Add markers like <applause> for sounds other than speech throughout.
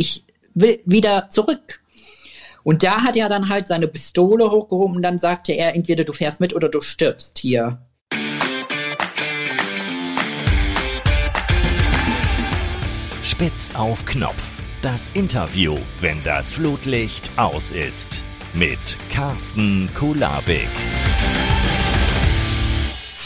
ich will wieder zurück. Und da hat er dann halt seine Pistole hochgehoben und dann sagte er, entweder du fährst mit oder du stirbst hier. Spitz auf Knopf. Das Interview, wenn das Flutlicht aus ist. Mit Carsten Kulabik.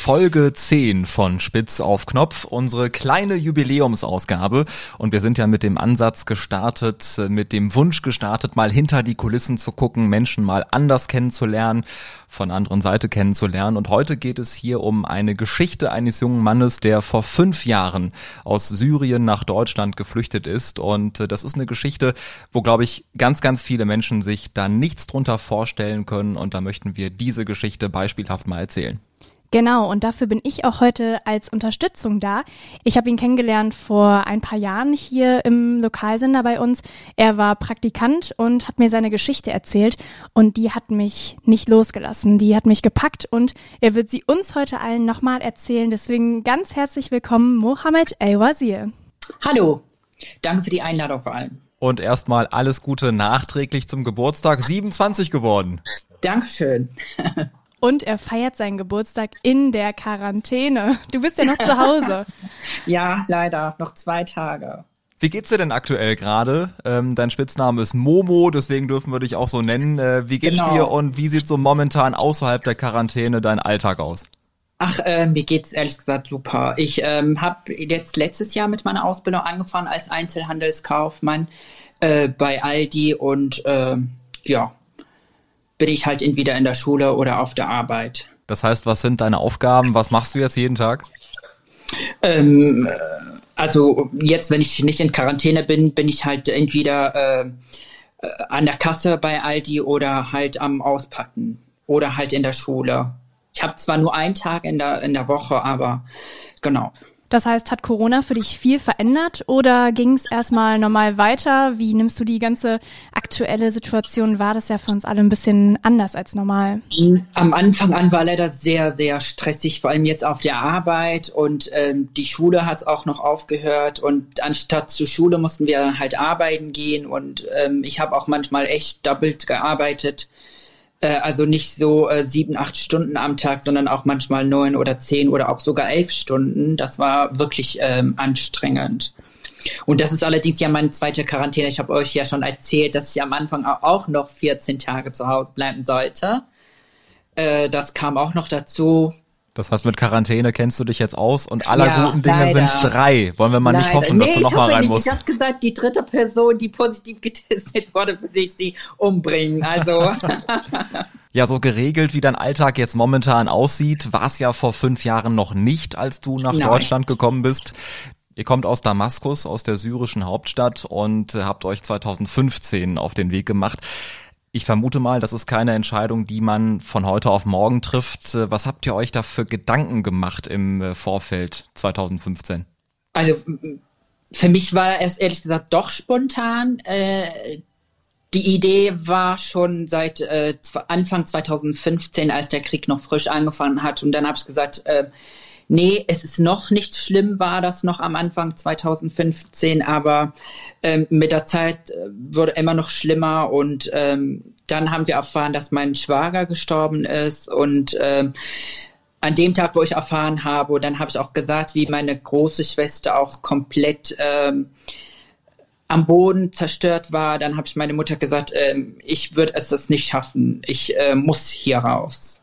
Folge 10 von Spitz auf Knopf, unsere kleine Jubiläumsausgabe. Und wir sind ja mit dem Ansatz gestartet, mit dem Wunsch gestartet, mal hinter die Kulissen zu gucken, Menschen mal anders kennenzulernen, von der anderen Seite kennenzulernen. Und heute geht es hier um eine Geschichte eines jungen Mannes, der vor fünf Jahren aus Syrien nach Deutschland geflüchtet ist. Und äh, das ist eine Geschichte, wo, glaube ich, ganz, ganz viele Menschen sich da nichts drunter vorstellen können. Und da möchten wir diese Geschichte beispielhaft mal erzählen. Genau, und dafür bin ich auch heute als Unterstützung da. Ich habe ihn kennengelernt vor ein paar Jahren hier im Lokalsender bei uns. Er war Praktikant und hat mir seine Geschichte erzählt und die hat mich nicht losgelassen. Die hat mich gepackt und er wird sie uns heute allen nochmal erzählen. Deswegen ganz herzlich willkommen, Mohammed El-Wazir. Hallo, danke für die Einladung vor allem. Und erstmal alles Gute nachträglich zum Geburtstag, 27 geworden. Dankeschön. <laughs> Und er feiert seinen Geburtstag in der Quarantäne. Du bist ja noch zu Hause. <laughs> ja, leider. Noch zwei Tage. Wie geht's dir denn aktuell gerade? Ähm, dein Spitzname ist Momo, deswegen dürfen wir dich auch so nennen. Äh, wie geht's genau. dir und wie sieht so momentan außerhalb der Quarantäne dein Alltag aus? Ach, äh, mir geht's ehrlich gesagt super. Ich ähm, habe jetzt letztes Jahr mit meiner Ausbildung angefangen als Einzelhandelskaufmann äh, bei Aldi und äh, ja, bin ich halt entweder in der Schule oder auf der Arbeit. Das heißt, was sind deine Aufgaben? Was machst du jetzt jeden Tag? Ähm, äh, also jetzt, wenn ich nicht in Quarantäne bin, bin ich halt entweder äh, äh, an der Kasse bei Aldi oder halt am Auspacken oder halt in der Schule. Ich habe zwar nur einen Tag in der, in der Woche, aber genau. Das heißt, hat Corona für dich viel verändert oder ging es erstmal normal weiter? Wie nimmst du die ganze aktuelle Situation wahr? Das ja für uns alle ein bisschen anders als normal. Am Anfang an war leider sehr, sehr stressig, vor allem jetzt auf der Arbeit und ähm, die Schule hat es auch noch aufgehört und anstatt zur Schule mussten wir halt arbeiten gehen und ähm, ich habe auch manchmal echt doppelt gearbeitet äh, also nicht so äh, sieben, acht Stunden am Tag, sondern auch manchmal neun oder zehn oder auch sogar elf Stunden. Das war wirklich ähm, anstrengend. Und das ist allerdings ja meine zweite Quarantäne. Ich habe euch ja schon erzählt, dass ich am Anfang auch noch 14 Tage zu Hause bleiben sollte. Äh, das kam auch noch dazu. Das heißt, mit Quarantäne kennst du dich jetzt aus und aller ja, guten Dinge leider. sind drei. Wollen wir mal leider. nicht hoffen, dass nee, du nochmal rein nicht. musst? Ich habe gesagt, die dritte Person, die positiv <laughs> getestet wurde, würde ich sie umbringen. Also. <laughs> ja, so geregelt, wie dein Alltag jetzt momentan aussieht, war es ja vor fünf Jahren noch nicht, als du nach Nein. Deutschland gekommen bist. Ihr kommt aus Damaskus, aus der syrischen Hauptstadt und habt euch 2015 auf den Weg gemacht. Ich vermute mal, das ist keine Entscheidung, die man von heute auf morgen trifft. Äh, was habt ihr euch da für Gedanken gemacht im äh, Vorfeld 2015? Also für mich war es ehrlich gesagt doch spontan. Äh, die Idee war schon seit Anfang 2015, als der Krieg noch frisch angefangen hat. Und dann habe ich gesagt, nee, es ist noch nicht schlimm, war das noch am Anfang 2015, aber ähm, mit der Zeit äh, wurde immer noch schlimmer und ähm, dann haben wir erfahren, dass mein Schwager gestorben ist und ähm, an dem Tag, wo ich erfahren habe, dann habe ich auch gesagt, wie meine große Schwester auch komplett ähm, am Boden zerstört war. Dann habe ich meine Mutter gesagt, ähm, ich würde es das nicht schaffen. Ich äh, muss hier raus.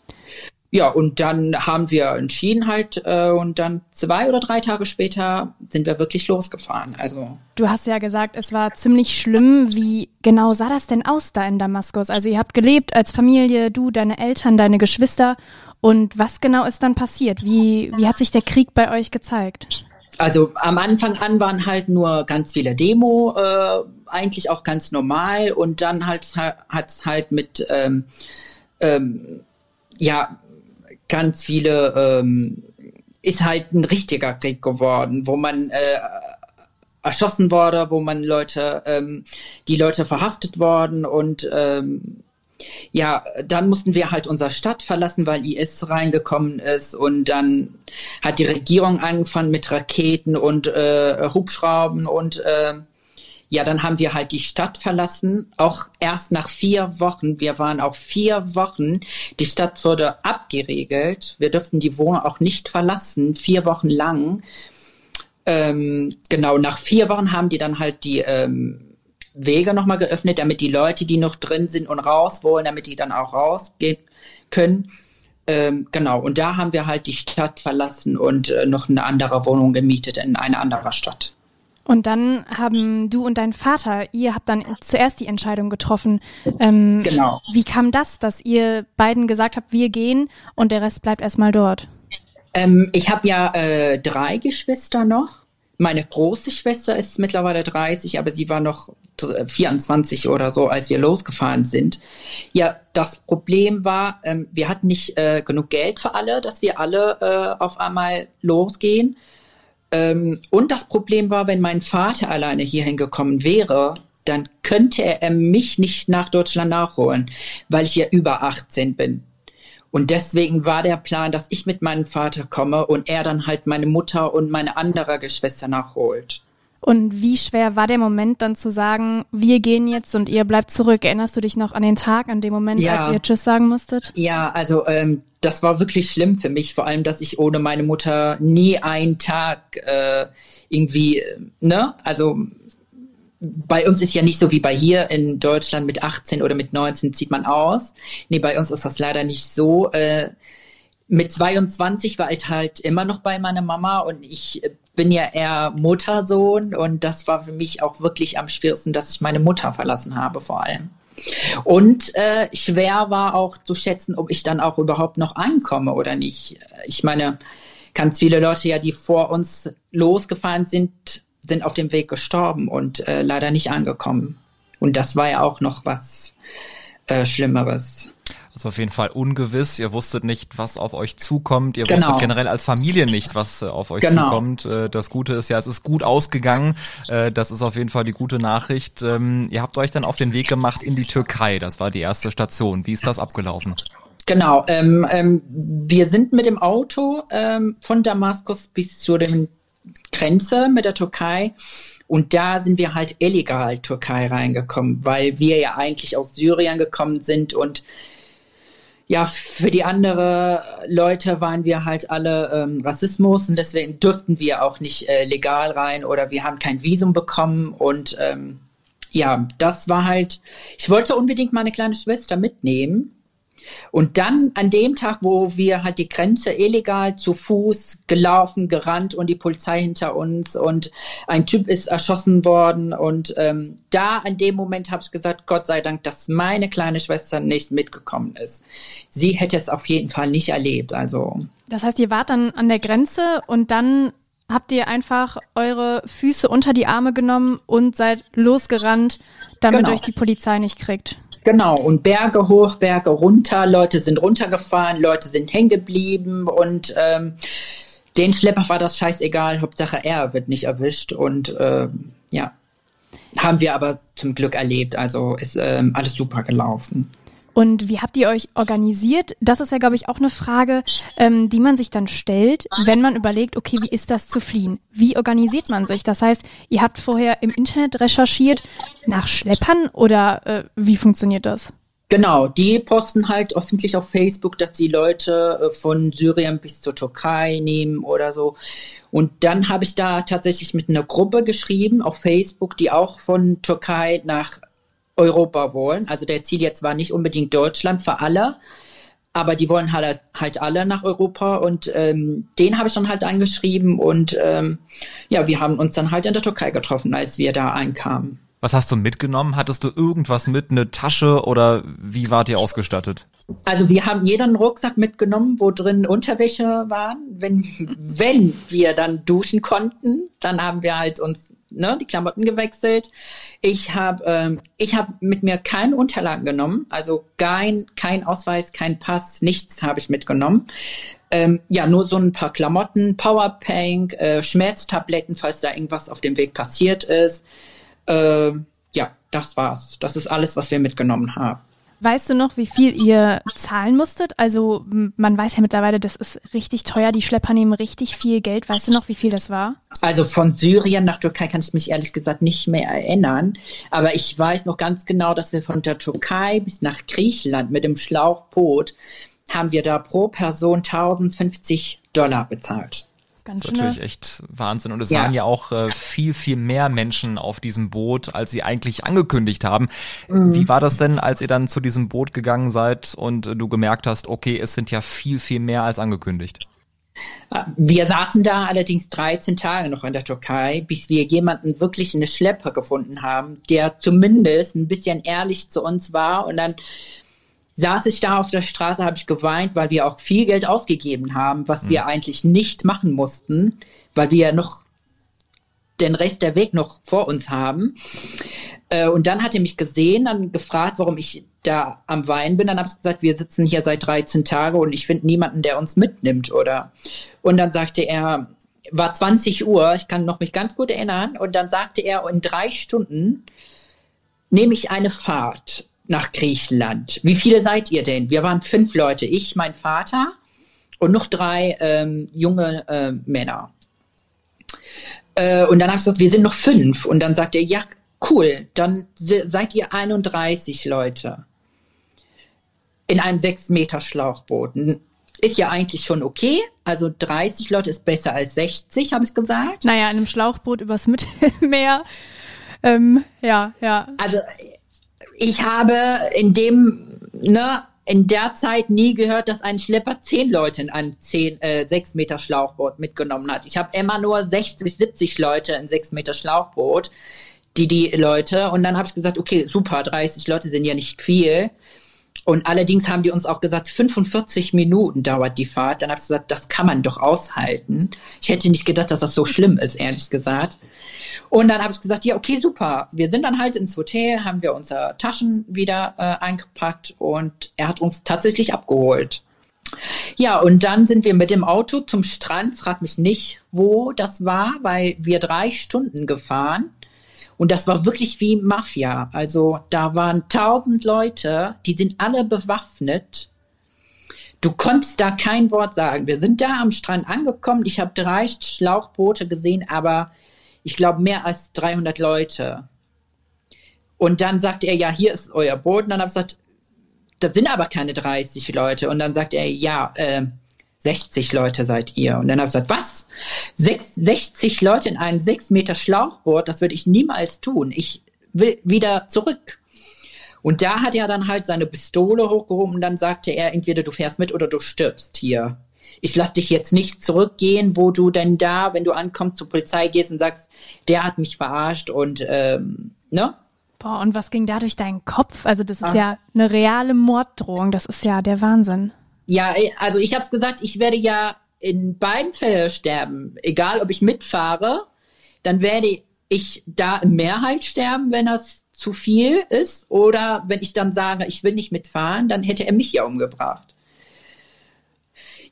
Ja, und dann haben wir entschieden halt äh, und dann zwei oder drei Tage später sind wir wirklich losgefahren. Also du hast ja gesagt, es war ziemlich schlimm. Wie genau sah das denn aus da in Damaskus? Also ihr habt gelebt als Familie, du, deine Eltern, deine Geschwister. Und was genau ist dann passiert? Wie wie hat sich der Krieg bei euch gezeigt? Also am Anfang an waren halt nur ganz viele Demo, äh, eigentlich auch ganz normal und dann halt hat's halt mit ähm, ähm, ja ganz viele, ähm, ist halt ein richtiger Krieg geworden, wo man äh, erschossen wurde, wo man Leute, ähm, die Leute verhaftet worden und ähm, ja, dann mussten wir halt unsere Stadt verlassen, weil IS reingekommen ist und dann hat die Regierung angefangen mit Raketen und äh, Hubschrauben und äh, ja, dann haben wir halt die Stadt verlassen, auch erst nach vier Wochen. Wir waren auch vier Wochen. Die Stadt wurde abgeregelt. Wir durften die Wohnung auch nicht verlassen, vier Wochen lang. Ähm, genau, nach vier Wochen haben die dann halt die ähm, Wege nochmal geöffnet, damit die Leute, die noch drin sind und raus wollen, damit die dann auch rausgehen können. Ähm, genau, und da haben wir halt die Stadt verlassen und äh, noch eine andere Wohnung gemietet in einer anderen Stadt. Und dann haben du und dein Vater, ihr habt dann zuerst die Entscheidung getroffen. Ähm, genau. Wie kam das, dass ihr beiden gesagt habt, wir gehen und der Rest bleibt erstmal dort? Ähm, ich habe ja äh, drei Geschwister noch. Meine große Schwester ist mittlerweile 30, aber sie war noch 24 oder so, als wir losgefahren sind. Ja, das Problem war, ähm, wir hatten nicht äh, genug Geld für alle, dass wir alle äh, auf einmal losgehen. Ähm, und das Problem war, wenn mein Vater alleine hierhin gekommen wäre, dann könnte er mich nicht nach Deutschland nachholen, weil ich ja über 18 bin. Und deswegen war der Plan, dass ich mit meinem Vater komme und er dann halt meine Mutter und meine andere Geschwister nachholt. Und wie schwer war der Moment dann zu sagen, wir gehen jetzt und ihr bleibt zurück? Erinnerst du dich noch an den Tag, an dem Moment, ja. als ihr Tschüss sagen musstet? Ja, also ähm, das war wirklich schlimm für mich, vor allem, dass ich ohne meine Mutter nie einen Tag äh, irgendwie, ne, also bei uns ist ja nicht so wie bei hier in Deutschland mit 18 oder mit 19 zieht man aus. Nee, bei uns ist das leider nicht so. Äh, mit 22 war ich halt immer noch bei meiner Mama und ich bin ja eher Muttersohn und das war für mich auch wirklich am schwersten, dass ich meine Mutter verlassen habe vor allem. Und äh, schwer war auch zu schätzen, ob ich dann auch überhaupt noch ankomme oder nicht. Ich meine, ganz viele Leute ja, die vor uns losgefahren sind, sind auf dem Weg gestorben und äh, leider nicht angekommen. Und das war ja auch noch was äh, Schlimmeres. Also auf jeden Fall ungewiss. Ihr wusstet nicht, was auf euch zukommt. Ihr genau. wusstet generell als Familie nicht, was äh, auf euch genau. zukommt. Äh, das Gute ist ja, es ist gut ausgegangen. Äh, das ist auf jeden Fall die gute Nachricht. Ähm, ihr habt euch dann auf den Weg gemacht in die Türkei. Das war die erste Station. Wie ist das abgelaufen? Genau. Ähm, ähm, wir sind mit dem Auto ähm, von Damaskus bis zur Grenze mit der Türkei. Und da sind wir halt illegal Türkei reingekommen, weil wir ja eigentlich aus Syrien gekommen sind und ja, für die anderen Leute waren wir halt alle ähm, Rassismus und deswegen durften wir auch nicht äh, legal rein oder wir haben kein Visum bekommen und ähm, ja, das war halt, ich wollte unbedingt meine kleine Schwester mitnehmen und dann an dem Tag, wo wir halt die Grenze illegal zu Fuß gelaufen, gerannt und die Polizei hinter uns und ein Typ ist erschossen worden und ähm, da an dem Moment habe ich gesagt, Gott sei Dank, dass meine kleine Schwester nicht mitgekommen ist. Sie hätte es auf jeden Fall nicht erlebt. Also. Das heißt, ihr wart dann an der Grenze und dann habt ihr einfach eure Füße unter die Arme genommen und seid losgerannt, damit genau. euch die Polizei nicht kriegt. Genau, und Berge hoch, Berge runter, Leute sind runtergefahren, Leute sind hängen geblieben und ähm, den Schlepper war das scheißegal, Hauptsache er wird nicht erwischt und ähm, ja, haben wir aber zum Glück erlebt, also ist ähm, alles super gelaufen. Und wie habt ihr euch organisiert? Das ist ja, glaube ich, auch eine Frage, ähm, die man sich dann stellt, wenn man überlegt, okay, wie ist das zu fliehen? Wie organisiert man sich? Das heißt, ihr habt vorher im Internet recherchiert nach Schleppern oder äh, wie funktioniert das? Genau, die posten halt öffentlich auf Facebook, dass die Leute äh, von Syrien bis zur Türkei nehmen oder so. Und dann habe ich da tatsächlich mit einer Gruppe geschrieben auf Facebook, die auch von Türkei nach Europa wollen. Also der Ziel jetzt war nicht unbedingt Deutschland für alle, aber die wollen halt, halt alle nach Europa und ähm, den habe ich dann halt angeschrieben und ähm, ja, wir haben uns dann halt in der Türkei getroffen, als wir da einkamen. Was hast du mitgenommen? Hattest du irgendwas mit, eine Tasche oder wie wart ihr ausgestattet? Also wir haben jeder einen Rucksack mitgenommen, wo drin Unterwäsche waren. Wenn, <laughs> wenn wir dann duschen konnten, dann haben wir halt uns ne, die Klamotten gewechselt. Ich habe ähm, ich hab mit mir keine Unterlagen genommen, also kein, kein Ausweis, kein Pass, nichts habe ich mitgenommen. Ähm, ja, nur so ein paar Klamotten, Powerbank, äh, Schmerztabletten, falls da irgendwas auf dem Weg passiert ist. Äh, ja, das war's. Das ist alles, was wir mitgenommen haben. Weißt du noch, wie viel ihr zahlen musstet? Also man weiß ja mittlerweile, das ist richtig teuer. Die Schlepper nehmen richtig viel Geld. Weißt du noch, wie viel das war? Also von Syrien nach Türkei kann ich mich ehrlich gesagt nicht mehr erinnern. Aber ich weiß noch ganz genau, dass wir von der Türkei bis nach Griechenland mit dem Schlauchboot haben wir da pro Person 1050 Dollar bezahlt. Ganz das ist natürlich echt Wahnsinn. Und es ja. waren ja auch äh, viel, viel mehr Menschen auf diesem Boot, als sie eigentlich angekündigt haben. Mhm. Wie war das denn, als ihr dann zu diesem Boot gegangen seid und äh, du gemerkt hast, okay, es sind ja viel, viel mehr als angekündigt? Wir saßen da allerdings 13 Tage noch in der Türkei, bis wir jemanden wirklich eine Schlepper gefunden haben, der zumindest ein bisschen ehrlich zu uns war und dann saß ich da auf der Straße, habe ich geweint, weil wir auch viel Geld ausgegeben haben, was mhm. wir eigentlich nicht machen mussten, weil wir ja noch den Rest der Weg noch vor uns haben. Äh, und dann hat er mich gesehen, dann gefragt, warum ich da am Weinen bin. Dann habe ich gesagt, wir sitzen hier seit 13 Tagen und ich finde niemanden, der uns mitnimmt, oder? Und dann sagte er, war 20 Uhr, ich kann noch mich ganz gut erinnern, und dann sagte er, in drei Stunden nehme ich eine Fahrt nach Griechenland. Wie viele seid ihr denn? Wir waren fünf Leute. Ich, mein Vater und noch drei ähm, junge äh, Männer. Äh, und dann habe ich gesagt, wir sind noch fünf. Und dann sagt er, ja, cool, dann seid ihr 31 Leute in einem sechs Meter Schlauchboot. Ist ja eigentlich schon okay. Also 30 Leute ist besser als 60, habe ich gesagt. Naja, in einem Schlauchboot übers Mittelmeer. Ähm, ja, ja. Also ich habe in dem, ne, in der Zeit nie gehört, dass ein Schlepper zehn Leute in einem zehn, äh, sechs Meter Schlauchboot mitgenommen hat. Ich habe immer nur 60, 70 Leute in sechs Meter Schlauchboot, die die Leute. Und dann habe ich gesagt, okay, super, 30 Leute sind ja nicht viel. Und allerdings haben die uns auch gesagt, 45 Minuten dauert die Fahrt. Dann habe ich gesagt, das kann man doch aushalten. Ich hätte nicht gedacht, dass das so schlimm ist, ehrlich gesagt. Und dann habe ich gesagt, ja, okay, super. Wir sind dann halt ins Hotel, haben wir unsere Taschen wieder äh, eingepackt und er hat uns tatsächlich abgeholt. Ja, und dann sind wir mit dem Auto zum Strand. Frag mich nicht, wo das war, weil wir drei Stunden gefahren und das war wirklich wie Mafia. Also da waren tausend Leute, die sind alle bewaffnet. Du konntest da kein Wort sagen. Wir sind da am Strand angekommen. Ich habe drei Schlauchboote gesehen, aber ich glaube mehr als 300 Leute. Und dann sagt er, ja, hier ist euer Boot. Und dann habe ich gesagt, das sind aber keine 30 Leute. Und dann sagt er, ja, äh, 60 Leute seid ihr. Und dann habe ich gesagt, was? 60 Leute in einem 6 Meter Schlauchboot, das würde ich niemals tun. Ich will wieder zurück. Und da hat er dann halt seine Pistole hochgehoben und dann sagte er, entweder du fährst mit oder du stirbst hier. Ich lass dich jetzt nicht zurückgehen, wo du denn da, wenn du ankommst, zur Polizei gehst und sagst, der hat mich verarscht und ähm, ne? Boah, und was ging da durch deinen Kopf? Also das ist Ach. ja eine reale Morddrohung, das ist ja der Wahnsinn. Ja, äh, also ich habe es gesagt, ich werde ja in beiden Fällen sterben. Egal, ob ich mitfahre, dann werde ich da im Mehrheit sterben, wenn das zu viel ist. Oder wenn ich dann sage, ich will nicht mitfahren, dann hätte er mich ja umgebracht.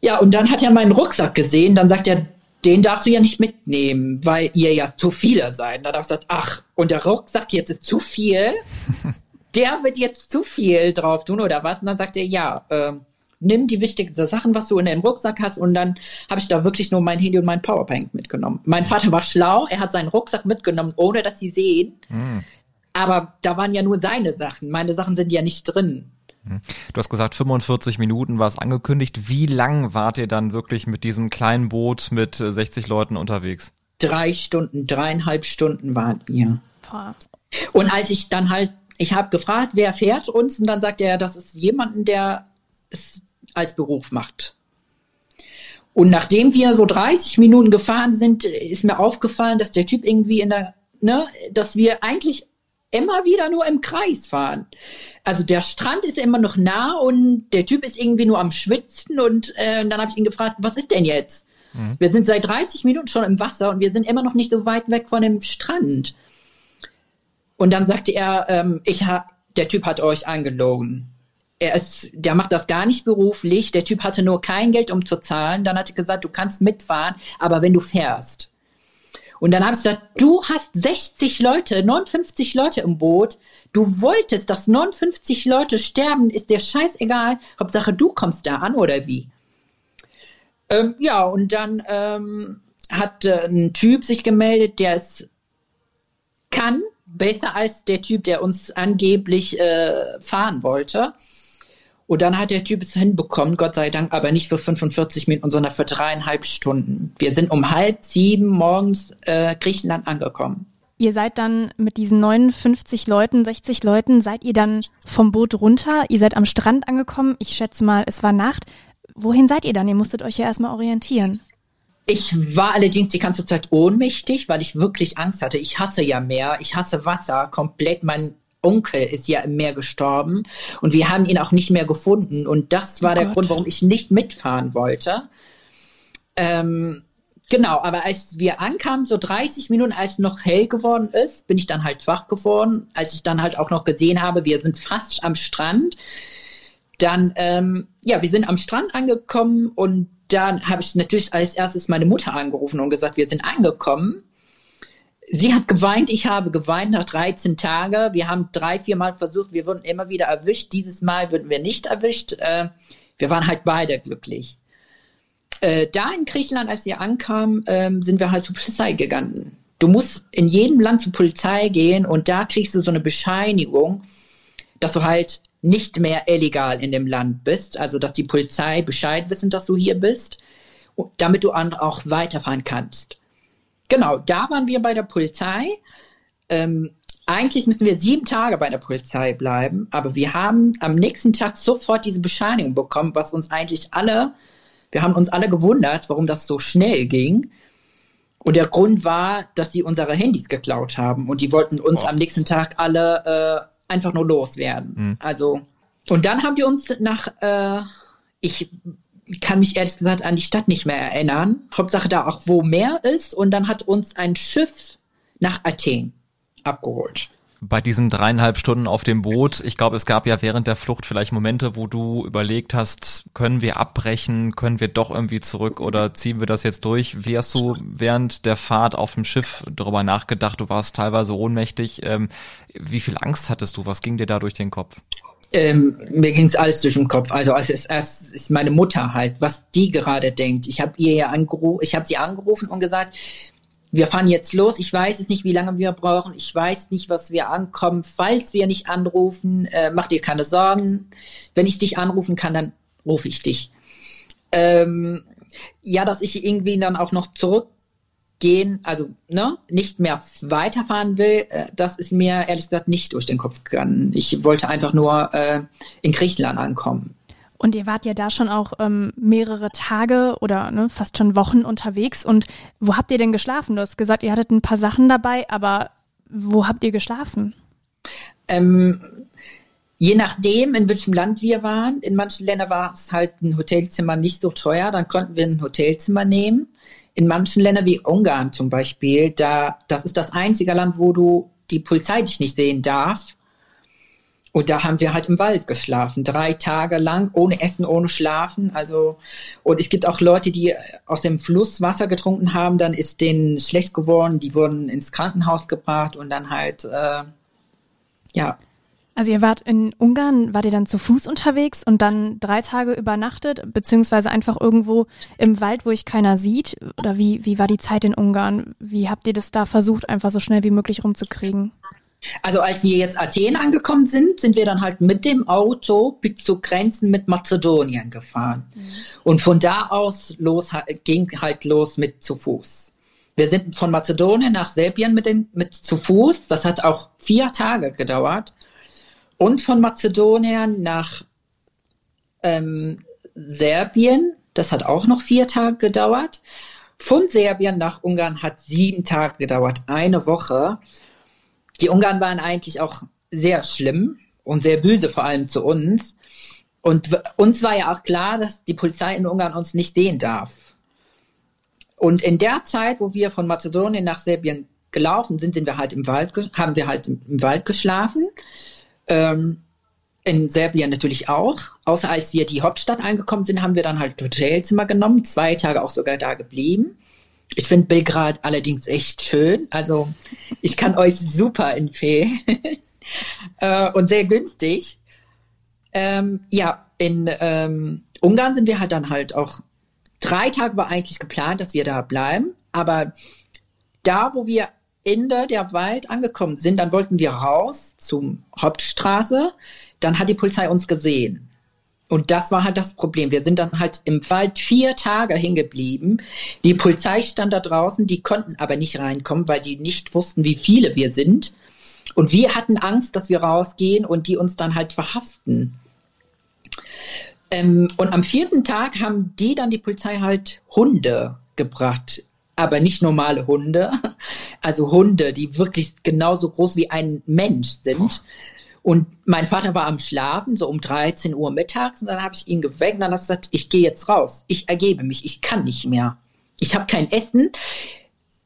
Ja, und dann hat er meinen Rucksack gesehen. Dann sagt er, den darfst du ja nicht mitnehmen, weil ihr ja zu viele seid. Da darf ich sagen, ach, und der Rucksack jetzt ist zu viel. <laughs> der wird jetzt zu viel drauf tun oder was? Und dann sagt er, ja, äh, nimm die wichtigsten Sachen, was du in den Rucksack hast und dann habe ich da wirklich nur mein Handy und mein Powerbank mitgenommen. Mein Vater war schlau, er hat seinen Rucksack mitgenommen, ohne dass sie sehen. Mhm. Aber da waren ja nur seine Sachen. Meine Sachen sind ja nicht drin. Hm. Du hast gesagt, 45 Minuten war es angekündigt. Wie lang wart ihr dann wirklich mit diesem kleinen Boot mit 60 äh, Leuten unterwegs? Drei Stunden, dreieinhalb Stunden waren wir. Und als ich dann halt, ich habe gefragt, wer fährt uns? Und dann sagt er, das ist jemanden, der es als Beruf macht. Und nachdem wir so 30 Minuten gefahren sind, ist mir aufgefallen, dass der Typ irgendwie in der, ne, dass wir eigentlich immer wieder nur im Kreis fahren. Also der Strand ist immer noch nah und der Typ ist irgendwie nur am Schwitzen und, äh, und dann habe ich ihn gefragt, was ist denn jetzt? Mhm. Wir sind seit 30 Minuten schon im Wasser und wir sind immer noch nicht so weit weg von dem Strand. Und dann sagte er, ähm, ich ha der Typ hat euch angelogen er ist, der macht das gar nicht beruflich. Der Typ hatte nur kein Geld, um zu zahlen. Dann hat er gesagt, du kannst mitfahren, aber wenn du fährst. Und dann habe ich gesagt, du hast 60 Leute, 59 Leute im Boot. Du wolltest, dass 59 Leute sterben, ist dir scheißegal. Hauptsache, du kommst da an oder wie? Ähm, ja, und dann ähm, hat äh, ein Typ sich gemeldet, der es kann, besser als der Typ, der uns angeblich äh, fahren wollte. Und dann hat der Typ es hinbekommen, Gott sei Dank, aber nicht für 45 Minuten, sondern für dreieinhalb Stunden. Wir sind um halb sieben morgens äh, Griechenland angekommen. Ihr seid dann mit diesen 59 Leuten, 60 Leuten, seid ihr dann vom Boot runter? Ihr seid am Strand angekommen. Ich schätze mal, es war Nacht. Wohin seid ihr dann? Ihr musstet euch ja erstmal orientieren. Ich war allerdings die ganze Zeit ohnmächtig, weil ich wirklich Angst hatte. Ich hasse ja Meer, ich hasse Wasser komplett. Mein Onkel ist ja im Meer gestorben und wir haben ihn auch nicht mehr gefunden. Und das war oh der Gott. Grund, warum ich nicht mitfahren wollte. Ähm, genau, aber als wir ankamen, so 30 Minuten, als noch hell geworden ist, bin ich dann halt wach geworden. Als ich dann halt auch noch gesehen habe, wir sind fast am Strand. Dann, ähm, ja, wir sind am Strand angekommen und dann habe ich natürlich als erstes meine Mutter angerufen und gesagt, wir sind angekommen. Sie hat geweint, ich habe geweint nach 13 Tagen. Wir haben drei, vier Mal versucht, wir wurden immer wieder erwischt. Dieses Mal wurden wir nicht erwischt. Äh, wir waren halt beide glücklich. Äh, da in Griechenland, als wir ankamen, ähm, sind wir halt zur Polizei gegangen. Du musst in jedem Land zur Polizei gehen und da kriegst du so eine Bescheinigung, dass du halt nicht mehr illegal in dem Land bist, also dass die Polizei Bescheid wissen, dass du hier bist, damit du auch weiterfahren kannst. Genau, da waren wir bei der Polizei. Ähm, eigentlich müssen wir sieben Tage bei der Polizei bleiben, aber wir haben am nächsten Tag sofort diese Bescheinigung bekommen, was uns eigentlich alle, wir haben uns alle gewundert, warum das so schnell ging. Und der Grund war, dass sie unsere Handys geklaut haben und die wollten uns oh. am nächsten Tag alle äh, einfach nur loswerden. Mhm. Also, und dann haben die uns nach, äh, ich kann mich ehrlich gesagt an die Stadt nicht mehr erinnern. Hauptsache da auch, wo Meer ist. Und dann hat uns ein Schiff nach Athen abgeholt. Bei diesen dreieinhalb Stunden auf dem Boot, ich glaube, es gab ja während der Flucht vielleicht Momente, wo du überlegt hast, können wir abbrechen, können wir doch irgendwie zurück oder ziehen wir das jetzt durch? Wie hast du während der Fahrt auf dem Schiff darüber nachgedacht? Du warst teilweise ohnmächtig. Ähm, wie viel Angst hattest du? Was ging dir da durch den Kopf? Ähm, mir ging es alles durch den Kopf. Also als es erst ist meine Mutter halt, was die gerade denkt. Ich habe ihr ja angerufen, ich habe sie angerufen und gesagt, wir fahren jetzt los. Ich weiß es nicht, wie lange wir brauchen. Ich weiß nicht, was wir ankommen. Falls wir nicht anrufen, äh, mach dir keine Sorgen. Wenn ich dich anrufen kann, dann rufe ich dich. Ähm, ja, dass ich irgendwie dann auch noch zurück gehen, also ne, nicht mehr weiterfahren will, äh, das ist mir ehrlich gesagt nicht durch den Kopf gegangen. Ich wollte einfach nur äh, in Griechenland ankommen. Und ihr wart ja da schon auch ähm, mehrere Tage oder ne, fast schon Wochen unterwegs. Und wo habt ihr denn geschlafen? Du hast gesagt, ihr hattet ein paar Sachen dabei, aber wo habt ihr geschlafen? Ähm, je nachdem, in welchem Land wir waren. In manchen Ländern war es halt ein Hotelzimmer nicht so teuer, dann konnten wir ein Hotelzimmer nehmen in manchen Ländern wie Ungarn zum Beispiel, da, das ist das einzige Land, wo du die Polizei dich nicht sehen darf. Und da haben wir halt im Wald geschlafen, drei Tage lang, ohne Essen, ohne Schlafen. Also, und es gibt auch Leute, die aus dem Fluss Wasser getrunken haben, dann ist denen schlecht geworden, die wurden ins Krankenhaus gebracht und dann halt, äh, ja, also ihr wart in Ungarn, wart ihr dann zu Fuß unterwegs und dann drei Tage übernachtet, beziehungsweise einfach irgendwo im Wald, wo ich keiner sieht? Oder wie, wie war die Zeit in Ungarn? Wie habt ihr das da versucht, einfach so schnell wie möglich rumzukriegen? Also als wir jetzt Athen angekommen sind, sind wir dann halt mit dem Auto bis zu Grenzen mit Mazedonien gefahren. Mhm. Und von da aus los, ging halt los mit zu Fuß. Wir sind von Mazedonien nach Serbien mit, den, mit zu Fuß. Das hat auch vier Tage gedauert und von Mazedonien nach ähm, Serbien. Das hat auch noch vier Tage gedauert. Von Serbien nach Ungarn hat sieben Tage gedauert, eine Woche. Die Ungarn waren eigentlich auch sehr schlimm und sehr böse, vor allem zu uns. Und uns war ja auch klar, dass die Polizei in Ungarn uns nicht sehen darf. Und in der Zeit, wo wir von Mazedonien nach Serbien gelaufen sind, sind wir halt im Wald, haben wir halt im, im Wald geschlafen. Ähm, in Serbien natürlich auch. Außer als wir die Hauptstadt angekommen sind, haben wir dann halt Hotelzimmer genommen, zwei Tage auch sogar da geblieben. Ich finde Belgrad allerdings echt schön. Also ich kann euch super empfehlen. <laughs> äh, und sehr günstig. Ähm, ja, in ähm, Ungarn sind wir halt dann halt auch, drei Tage war eigentlich geplant, dass wir da bleiben. Aber da, wo wir Ende der Wald angekommen sind, dann wollten wir raus zum Hauptstraße. Dann hat die Polizei uns gesehen. Und das war halt das Problem. Wir sind dann halt im Wald vier Tage hingeblieben. Die Polizei stand da draußen, die konnten aber nicht reinkommen, weil sie nicht wussten, wie viele wir sind. Und wir hatten Angst, dass wir rausgehen und die uns dann halt verhaften. Ähm, und am vierten Tag haben die dann die Polizei halt Hunde gebracht. Aber nicht normale Hunde. Also Hunde, die wirklich genauso groß wie ein Mensch sind. Puh und mein Vater war am Schlafen, so um 13 Uhr mittags, und dann habe ich ihn geweckt und dann hat er gesagt, ich gehe jetzt raus, ich ergebe mich, ich kann nicht mehr. Ich habe kein Essen,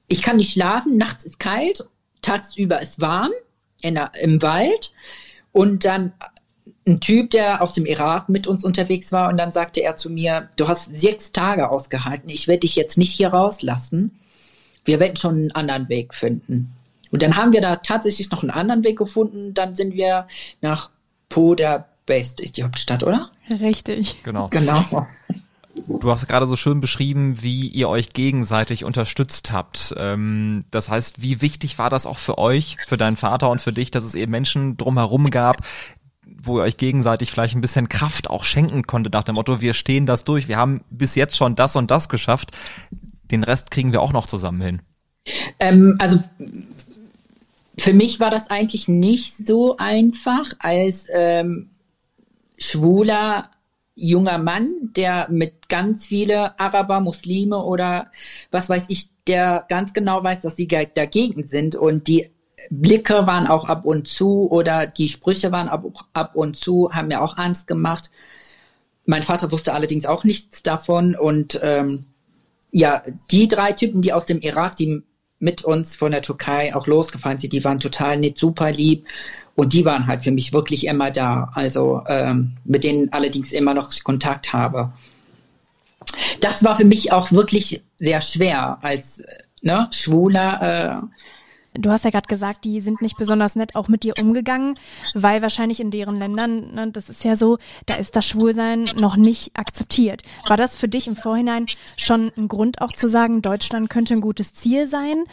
ich kann nicht schlafen, nachts ist kalt, tagsüber ist warm in der, im Wald. Und dann ein Typ, der aus dem Irak mit uns unterwegs war, und dann sagte er zu mir, du hast sechs Tage ausgehalten, ich werde dich jetzt nicht hier rauslassen. Wir werden schon einen anderen Weg finden. Und dann haben wir da tatsächlich noch einen anderen Weg gefunden. Dann sind wir nach Budapest, ist die Hauptstadt, oder? Richtig. Genau. Genau. Du hast gerade so schön beschrieben, wie ihr euch gegenseitig unterstützt habt. Ähm, das heißt, wie wichtig war das auch für euch, für deinen Vater und für dich, dass es eben Menschen drumherum gab, wo ihr euch gegenseitig vielleicht ein bisschen Kraft auch schenken konnte nach dem Motto, wir stehen das durch, wir haben bis jetzt schon das und das geschafft, den Rest kriegen wir auch noch zusammen hin. Ähm, also für mich war das eigentlich nicht so einfach als ähm, schwuler junger Mann, der mit ganz viele Araber, Muslime oder was weiß ich, der ganz genau weiß, dass sie dagegen sind und die Blicke waren auch ab und zu oder die Sprüche waren ab, ab und zu, haben mir auch Angst gemacht. Mein Vater wusste allerdings auch nichts davon und ähm, ja, die drei Typen, die aus dem Irak, die mit uns von der Türkei auch losgefahren sind, die waren total nett, super lieb. Und die waren halt für mich wirklich immer da. Also ähm, mit denen allerdings immer noch Kontakt habe. Das war für mich auch wirklich sehr schwer als ne, Schwuler. Äh, Du hast ja gerade gesagt, die sind nicht besonders nett auch mit dir umgegangen, weil wahrscheinlich in deren Ländern, ne, das ist ja so, da ist das Schwulsein noch nicht akzeptiert. War das für dich im Vorhinein schon ein Grund auch zu sagen, Deutschland könnte ein gutes Ziel sein?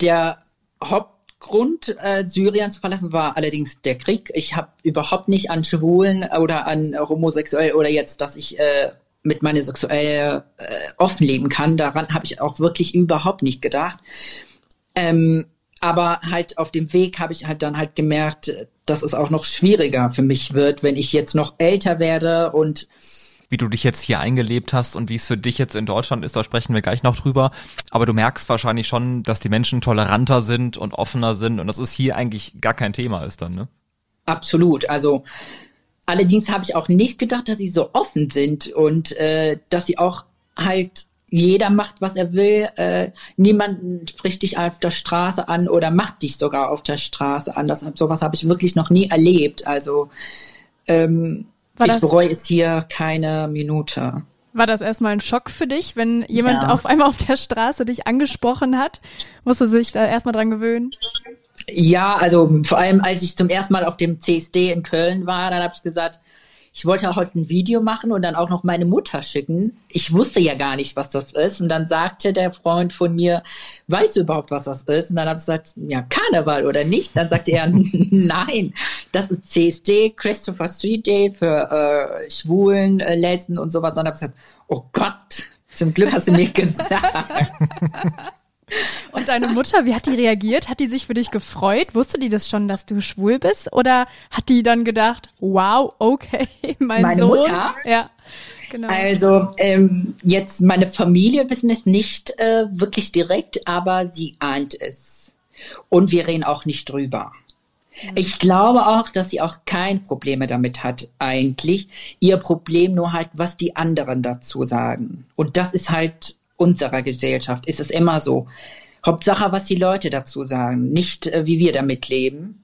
Der Hauptgrund, äh, Syrien zu verlassen, war allerdings der Krieg. Ich habe überhaupt nicht an Schwulen oder an homosexuell oder jetzt, dass ich äh, mit meiner sexuell äh, offen leben kann. Daran habe ich auch wirklich überhaupt nicht gedacht. Ähm, aber halt auf dem Weg habe ich halt dann halt gemerkt, dass es auch noch schwieriger für mich wird, wenn ich jetzt noch älter werde und wie du dich jetzt hier eingelebt hast und wie es für dich jetzt in Deutschland ist, da sprechen wir gleich noch drüber. Aber du merkst wahrscheinlich schon, dass die Menschen toleranter sind und offener sind und dass es hier eigentlich gar kein Thema ist dann, ne? Absolut. Also allerdings habe ich auch nicht gedacht, dass sie so offen sind und äh, dass sie auch halt jeder macht, was er will. Äh, niemand spricht dich auf der Straße an oder macht dich sogar auf der Straße an. Das, sowas habe ich wirklich noch nie erlebt. Also ähm, ich bereue es hier keine Minute. War das erstmal ein Schock für dich, wenn jemand ja. auf einmal auf der Straße dich angesprochen hat? Musste sich da erstmal dran gewöhnen? Ja, also vor allem als ich zum ersten Mal auf dem CSD in Köln war, dann habe ich gesagt, ich wollte heute ein Video machen und dann auch noch meine Mutter schicken. Ich wusste ja gar nicht, was das ist. Und dann sagte der Freund von mir, weißt du überhaupt, was das ist? Und dann habe ich gesagt, ja, Karneval oder nicht? Dann sagte er, <laughs> nein, das ist CSD, Christopher Street Day für äh, Schwulen, äh, Lesben und sowas. Und dann habe ich gesagt, oh Gott, zum Glück hast du mir <laughs> gesagt. Und deine Mutter, wie hat die reagiert? Hat die sich für dich gefreut? Wusste die das schon, dass du schwul bist? Oder hat die dann gedacht, wow, okay, <laughs> mein meine Sohn? Mutter? Ja. Genau. Also ähm, jetzt meine Familie wissen es nicht äh, wirklich direkt, aber sie ahnt es. Und wir reden auch nicht drüber. Mhm. Ich glaube auch, dass sie auch kein Probleme damit hat, eigentlich. Ihr Problem nur halt, was die anderen dazu sagen. Und das ist halt unserer Gesellschaft ist es immer so. Hauptsache, was die Leute dazu sagen, nicht äh, wie wir damit leben.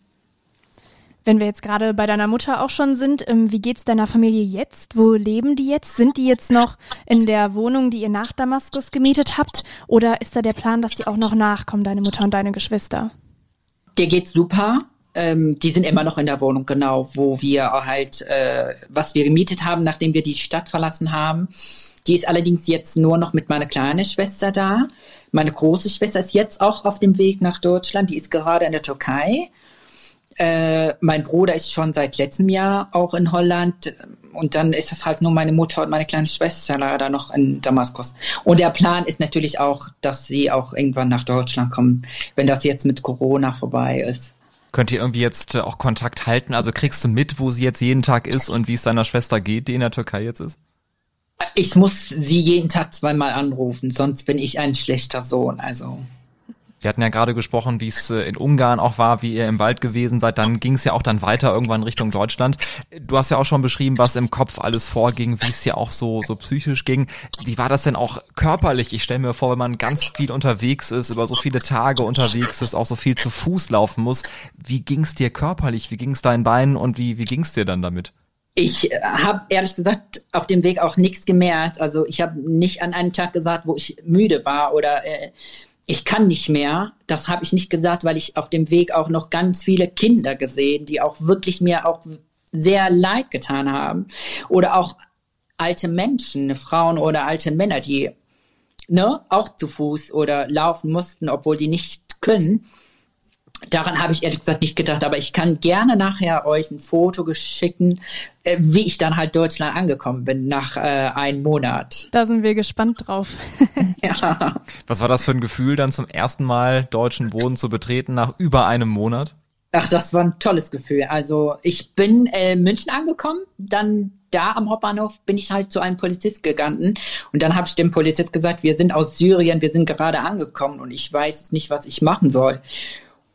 Wenn wir jetzt gerade bei deiner Mutter auch schon sind, ähm, wie geht's deiner Familie jetzt? Wo leben die jetzt? Sind die jetzt noch in der Wohnung, die ihr nach Damaskus gemietet habt? Oder ist da der Plan, dass die auch noch nachkommen, deine Mutter und deine Geschwister? Der geht super. Ähm, die sind immer noch in der Wohnung, genau, wo wir halt, äh, was wir gemietet haben, nachdem wir die Stadt verlassen haben. Die ist allerdings jetzt nur noch mit meiner kleinen Schwester da. Meine große Schwester ist jetzt auch auf dem Weg nach Deutschland. Die ist gerade in der Türkei. Äh, mein Bruder ist schon seit letztem Jahr auch in Holland. Und dann ist das halt nur meine Mutter und meine kleine Schwester leider noch in Damaskus. Und der Plan ist natürlich auch, dass sie auch irgendwann nach Deutschland kommen, wenn das jetzt mit Corona vorbei ist. Könnt ihr irgendwie jetzt äh, auch Kontakt halten? Also kriegst du mit, wo sie jetzt jeden Tag ist und wie es deiner Schwester geht, die in der Türkei jetzt ist? Ich muss sie jeden Tag zweimal anrufen, sonst bin ich ein schlechter Sohn. Also wir hatten ja gerade gesprochen, wie es äh, in Ungarn auch war, wie ihr im Wald gewesen seid. Dann ging es ja auch dann weiter irgendwann Richtung Deutschland. Du hast ja auch schon beschrieben, was im Kopf alles vorging, wie es ja auch so, so psychisch ging. Wie war das denn auch körperlich? Ich stelle mir vor, wenn man ganz viel unterwegs ist, über so viele Tage unterwegs ist, auch so viel zu Fuß laufen muss. Wie ging es dir körperlich? Wie ging es deinen Beinen und wie, wie ging es dir dann damit? Ich habe ehrlich gesagt auf dem Weg auch nichts gemerkt. Also ich habe nicht an einem Tag gesagt, wo ich müde war oder äh, ich kann nicht mehr. Das habe ich nicht gesagt, weil ich auf dem Weg auch noch ganz viele Kinder gesehen, die auch wirklich mir auch sehr leid getan haben. Oder auch alte Menschen, Frauen oder alte Männer, die ne, auch zu Fuß oder laufen mussten, obwohl die nicht können. Daran habe ich ehrlich gesagt nicht gedacht, aber ich kann gerne nachher euch ein Foto schicken, äh, wie ich dann halt Deutschland angekommen bin nach äh, einem Monat. Da sind wir gespannt drauf. <laughs> <laughs> ja. Was war das für ein Gefühl, dann zum ersten Mal deutschen Boden zu betreten nach über einem Monat? Ach, das war ein tolles Gefühl. Also ich bin äh, in München angekommen, dann da am Hauptbahnhof bin ich halt zu einem Polizist gegangen und dann habe ich dem Polizist gesagt, wir sind aus Syrien, wir sind gerade angekommen und ich weiß nicht, was ich machen soll.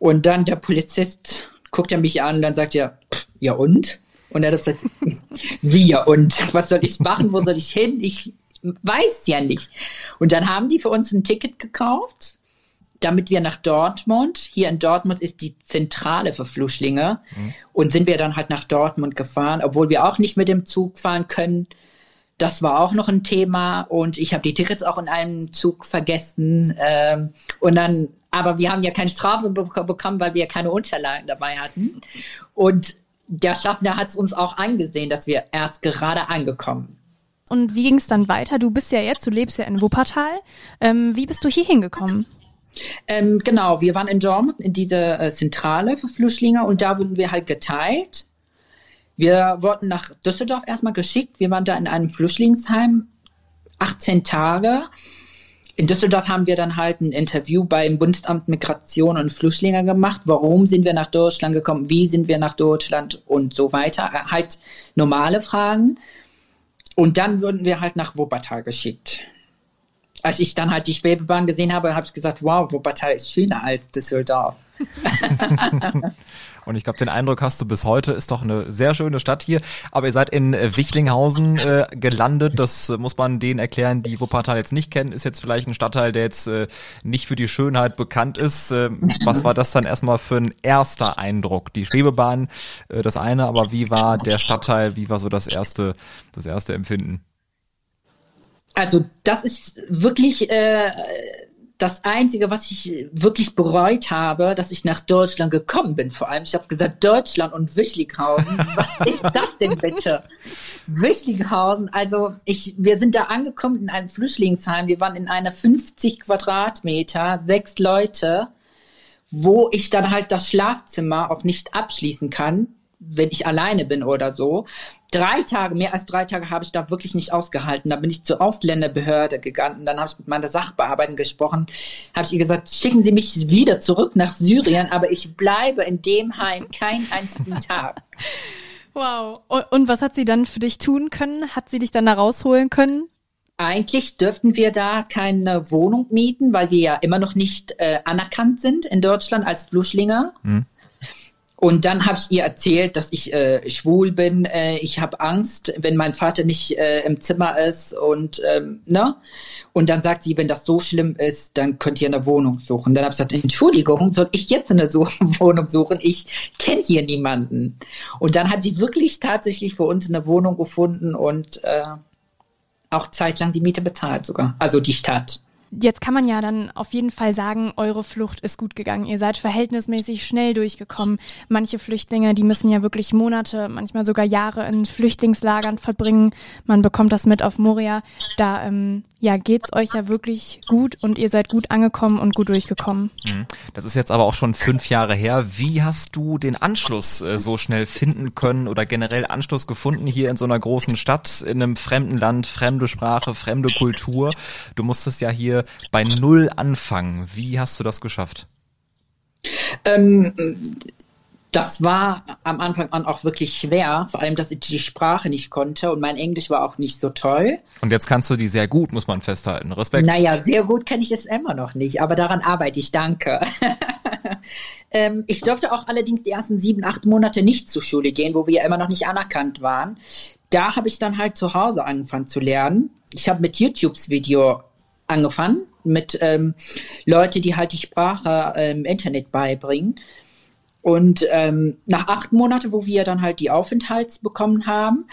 Und dann der Polizist guckt er mich an und dann sagt er, ja und? Und er hat gesagt, <laughs> wie ja und? Was soll ich machen? Wo soll ich hin? Ich weiß ja nicht. Und dann haben die für uns ein Ticket gekauft, damit wir nach Dortmund, hier in Dortmund ist die Zentrale für Flüchtlinge, mhm. und sind wir dann halt nach Dortmund gefahren, obwohl wir auch nicht mit dem Zug fahren können. Das war auch noch ein Thema und ich habe die Tickets auch in einem Zug vergessen. Ähm, und dann aber wir haben ja keine Strafe be bekommen, weil wir keine Unterlagen dabei hatten. Und der Schaffner hat es uns auch angesehen, dass wir erst gerade angekommen. Und wie ging es dann weiter? Du bist ja jetzt, du lebst ja in Wuppertal. Ähm, wie bist du hier hingekommen? Ähm, genau, wir waren in Dortmund in dieser äh, Zentrale für Flüchtlinge und da wurden wir halt geteilt. Wir wurden nach Düsseldorf erstmal geschickt. Wir waren da in einem Flüchtlingsheim 18 Tage. In Düsseldorf haben wir dann halt ein Interview beim Bundesamt Migration und Flüchtlinge gemacht. Warum sind wir nach Deutschland gekommen? Wie sind wir nach Deutschland? Und so weiter. Äh, halt normale Fragen. Und dann wurden wir halt nach Wuppertal geschickt. Als ich dann halt die Schwebebahn gesehen habe, habe ich gesagt, wow, Wuppertal ist schöner als Düsseldorf. <laughs> Und ich glaube, den Eindruck hast du bis heute, ist doch eine sehr schöne Stadt hier. Aber ihr seid in äh, Wichlinghausen äh, gelandet. Das äh, muss man denen erklären, die Wuppertal jetzt nicht kennen. Ist jetzt vielleicht ein Stadtteil, der jetzt äh, nicht für die Schönheit bekannt ist. Äh, was war das dann erstmal für ein erster Eindruck? Die Schwebebahn, äh, das eine, aber wie war der Stadtteil? Wie war so das erste, das erste Empfinden? Also das ist wirklich äh, das Einzige, was ich wirklich bereut habe, dass ich nach Deutschland gekommen bin. Vor allem, ich habe gesagt, Deutschland und Wischlighausen. <laughs> Was ist das denn bitte? Wischlighausen, also ich, wir sind da angekommen in einem Flüchtlingsheim. Wir waren in einer 50 Quadratmeter, sechs Leute, wo ich dann halt das Schlafzimmer auch nicht abschließen kann wenn ich alleine bin oder so. Drei Tage, mehr als drei Tage habe ich da wirklich nicht ausgehalten. Da bin ich zur Ausländerbehörde gegangen. Dann habe ich mit meiner Sachbearbeiterin gesprochen. Habe ich ihr gesagt, schicken Sie mich wieder zurück nach Syrien, aber ich bleibe in dem Heim keinen einzigen Tag. Wow. Und was hat sie dann für dich tun können? Hat sie dich dann da rausholen können? Eigentlich dürften wir da keine Wohnung mieten, weil wir ja immer noch nicht äh, anerkannt sind in Deutschland als Flüchtlinge. Hm. Und dann habe ich ihr erzählt, dass ich äh, schwul bin. Äh, ich habe Angst, wenn mein Vater nicht äh, im Zimmer ist und ähm, ne. Und dann sagt sie, wenn das so schlimm ist, dann könnt ihr eine Wohnung suchen. Dann habe ich gesagt, Entschuldigung, soll ich jetzt eine so <laughs> Wohnung suchen? Ich kenne hier niemanden. Und dann hat sie wirklich tatsächlich für uns eine Wohnung gefunden und äh, auch zeitlang die Miete bezahlt sogar. Also die Stadt. Jetzt kann man ja dann auf jeden Fall sagen, eure Flucht ist gut gegangen. Ihr seid verhältnismäßig schnell durchgekommen. Manche Flüchtlinge, die müssen ja wirklich Monate, manchmal sogar Jahre in Flüchtlingslagern verbringen. Man bekommt das mit auf Moria. Da ähm, ja, geht's euch ja wirklich gut und ihr seid gut angekommen und gut durchgekommen. Mhm. Das ist jetzt aber auch schon fünf Jahre her. Wie hast du den Anschluss äh, so schnell finden können oder generell Anschluss gefunden hier in so einer großen Stadt, in einem fremden Land, fremde Sprache, fremde Kultur? Du musstest ja hier bei Null anfangen. Wie hast du das geschafft? Ähm, das war am Anfang an auch wirklich schwer, vor allem, dass ich die Sprache nicht konnte und mein Englisch war auch nicht so toll. Und jetzt kannst du die sehr gut, muss man festhalten. Respekt. Naja, sehr gut kann ich es immer noch nicht, aber daran arbeite ich, danke. <laughs> ähm, ich durfte auch allerdings die ersten sieben, acht Monate nicht zur Schule gehen, wo wir ja immer noch nicht anerkannt waren. Da habe ich dann halt zu Hause angefangen zu lernen. Ich habe mit YouTubes Video angefangen mit ähm, Leute, die halt die Sprache im ähm, Internet beibringen. Und ähm, nach acht Monaten, wo wir dann halt die Aufenthalts bekommen haben,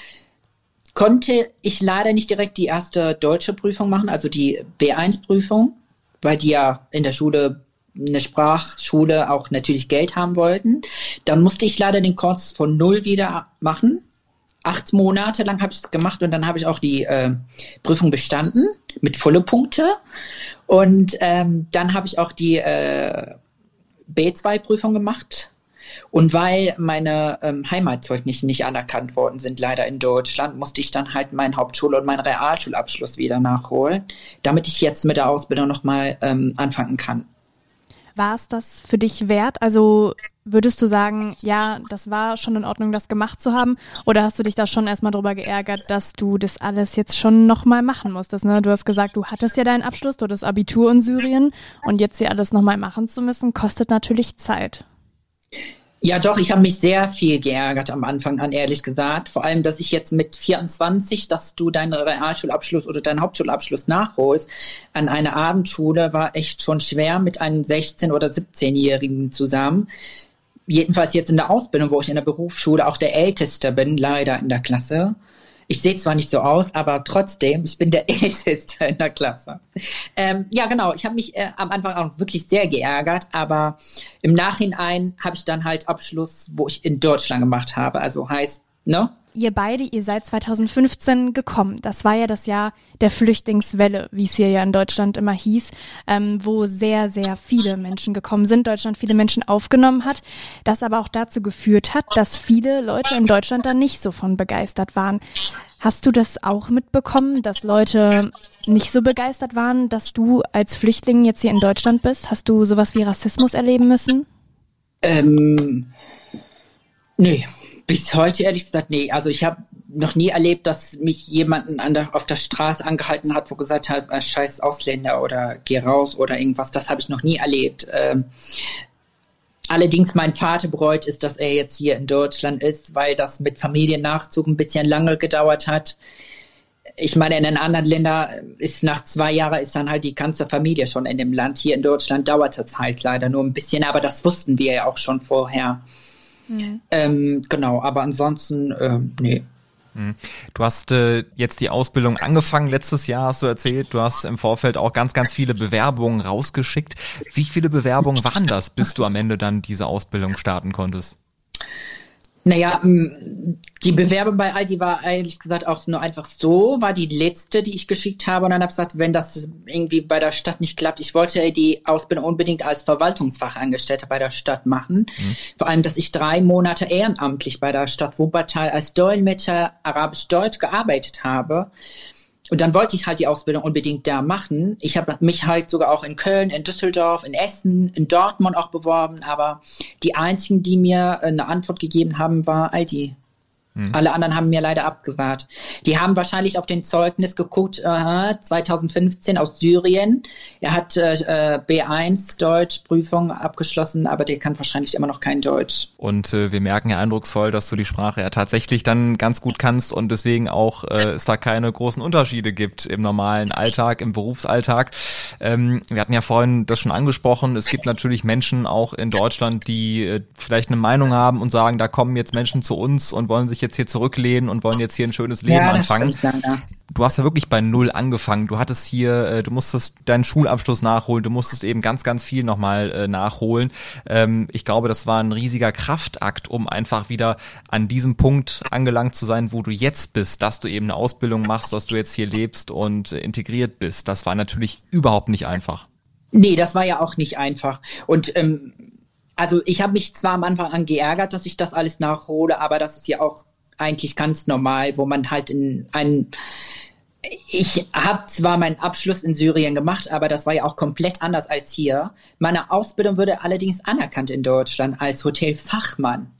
konnte ich leider nicht direkt die erste deutsche Prüfung machen, also die B1-Prüfung, weil die ja in der Schule eine Sprachschule auch natürlich Geld haben wollten. Dann musste ich leider den Kurs von null wieder machen acht Monate lang habe ich es gemacht und dann habe ich auch die äh, Prüfung bestanden mit volle Punkte. Und ähm, dann habe ich auch die äh, B2-Prüfung gemacht. Und weil meine ähm, Heimatzeugnisse nicht anerkannt worden sind, leider in Deutschland, musste ich dann halt meinen Hauptschul- und meinen Realschulabschluss wieder nachholen, damit ich jetzt mit der Ausbildung nochmal ähm, anfangen kann. War es das für dich wert? Also würdest du sagen, ja, das war schon in Ordnung, das gemacht zu haben? Oder hast du dich da schon erstmal drüber geärgert, dass du das alles jetzt schon nochmal machen musstest? Ne? Du hast gesagt, du hattest ja deinen Abschluss, du hattest Abitur in Syrien und jetzt hier alles nochmal machen zu müssen, kostet natürlich Zeit. Ja, doch, ich habe mich sehr viel geärgert am Anfang an, ehrlich gesagt. Vor allem, dass ich jetzt mit 24, dass du deinen Realschulabschluss oder deinen Hauptschulabschluss nachholst, an einer Abendschule war echt schon schwer mit einem 16- oder 17-Jährigen zusammen. Jedenfalls jetzt in der Ausbildung, wo ich in der Berufsschule auch der Älteste bin, leider in der Klasse. Ich sehe zwar nicht so aus, aber trotzdem, ich bin der <laughs> Älteste in der Klasse. Ähm, ja, genau. Ich habe mich äh, am Anfang auch wirklich sehr geärgert, aber im Nachhinein habe ich dann halt Abschluss, wo ich in Deutschland gemacht habe. Also heißt, ne? Ihr beide, ihr seid 2015 gekommen. Das war ja das Jahr der Flüchtlingswelle, wie es hier ja in Deutschland immer hieß, ähm, wo sehr, sehr viele Menschen gekommen sind, Deutschland viele Menschen aufgenommen hat, das aber auch dazu geführt hat, dass viele Leute in Deutschland da nicht so von begeistert waren. Hast du das auch mitbekommen, dass Leute nicht so begeistert waren, dass du als Flüchtling jetzt hier in Deutschland bist? Hast du sowas wie Rassismus erleben müssen? Ähm, nee, bis heute ehrlich gesagt, nee. Also ich habe noch nie erlebt, dass mich jemanden an der, auf der Straße angehalten hat, wo gesagt hat, äh, scheiß Ausländer oder geh raus oder irgendwas. Das habe ich noch nie erlebt. Ähm, allerdings mein Vater bereut ist, dass er jetzt hier in Deutschland ist, weil das mit Familiennachzug ein bisschen lange gedauert hat. Ich meine, in den anderen Ländern ist nach zwei Jahren ist dann halt die ganze Familie schon in dem Land. Hier in Deutschland dauert es halt leider nur ein bisschen, aber das wussten wir ja auch schon vorher. Mhm. Ähm, genau, aber ansonsten, äh, nee. Mhm. Du hast äh, jetzt die Ausbildung angefangen letztes Jahr, hast du erzählt. Du hast im Vorfeld auch ganz, ganz viele Bewerbungen rausgeschickt. Wie viele Bewerbungen waren das, bis du am Ende dann diese Ausbildung starten konntest? Naja, die Bewerbung bei Aldi war ehrlich gesagt auch nur einfach so, war die letzte, die ich geschickt habe. Und dann habe ich gesagt, wenn das irgendwie bei der Stadt nicht klappt, ich wollte die Ausbildung unbedingt als Verwaltungsfachangestellte bei der Stadt machen. Mhm. Vor allem, dass ich drei Monate ehrenamtlich bei der Stadt Wuppertal als Dolmetscher Arabisch-Deutsch gearbeitet habe. Und dann wollte ich halt die Ausbildung unbedingt da machen. Ich habe mich halt sogar auch in Köln, in Düsseldorf, in Essen, in Dortmund auch beworben, aber die einzigen, die mir eine Antwort gegeben haben, war Aldi. Mhm. Alle anderen haben mir leider abgesagt. Die haben wahrscheinlich auf den Zeugnis geguckt, aha, 2015 aus Syrien. Er hat äh, B1 Deutsch Prüfung abgeschlossen, aber der kann wahrscheinlich immer noch kein Deutsch. Und äh, wir merken ja eindrucksvoll, dass du die Sprache ja tatsächlich dann ganz gut kannst und deswegen auch äh, es da keine großen Unterschiede gibt im normalen Alltag, im Berufsalltag. Ähm, wir hatten ja vorhin das schon angesprochen. Es gibt natürlich Menschen auch in Deutschland, die äh, vielleicht eine Meinung haben und sagen, da kommen jetzt Menschen zu uns und wollen sich jetzt hier zurücklehnen und wollen jetzt hier ein schönes Leben ja, anfangen. Du hast ja wirklich bei Null angefangen. Du hattest hier, äh, du musstest deinen Schulabschluss nachholen, du musstest eben ganz, ganz viel nochmal äh, nachholen. Ähm, ich glaube, das war ein riesiger Kraftakt, um einfach wieder an diesem Punkt angelangt zu sein, wo du jetzt bist, dass du eben eine Ausbildung machst, dass du jetzt hier lebst und äh, integriert bist. Das war natürlich überhaupt nicht einfach. Nee, das war ja auch nicht einfach. Und ähm, also ich habe mich zwar am Anfang an geärgert, dass ich das alles nachhole, aber das ist ja auch eigentlich ganz normal, wo man halt in einen ich habe zwar meinen Abschluss in Syrien gemacht, aber das war ja auch komplett anders als hier. Meine Ausbildung wurde allerdings anerkannt in Deutschland als Hotelfachmann.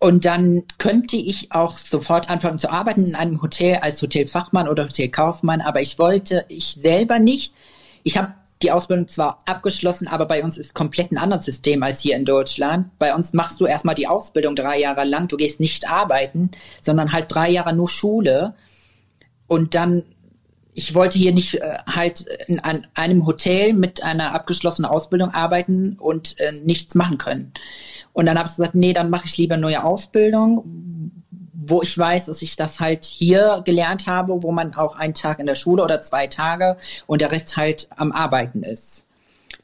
Und dann könnte ich auch sofort anfangen zu arbeiten in einem Hotel als Hotelfachmann oder Hotelkaufmann, aber ich wollte ich selber nicht. Ich habe die Ausbildung zwar abgeschlossen, aber bei uns ist komplett ein anderes System als hier in Deutschland. Bei uns machst du erstmal die Ausbildung drei Jahre lang, du gehst nicht arbeiten, sondern halt drei Jahre nur Schule. Und dann, ich wollte hier nicht äh, halt in an einem Hotel mit einer abgeschlossenen Ausbildung arbeiten und äh, nichts machen können. Und dann habe ich gesagt, nee, dann mache ich lieber neue Ausbildung, wo ich weiß, dass ich das halt hier gelernt habe, wo man auch einen Tag in der Schule oder zwei Tage und der Rest halt am Arbeiten ist.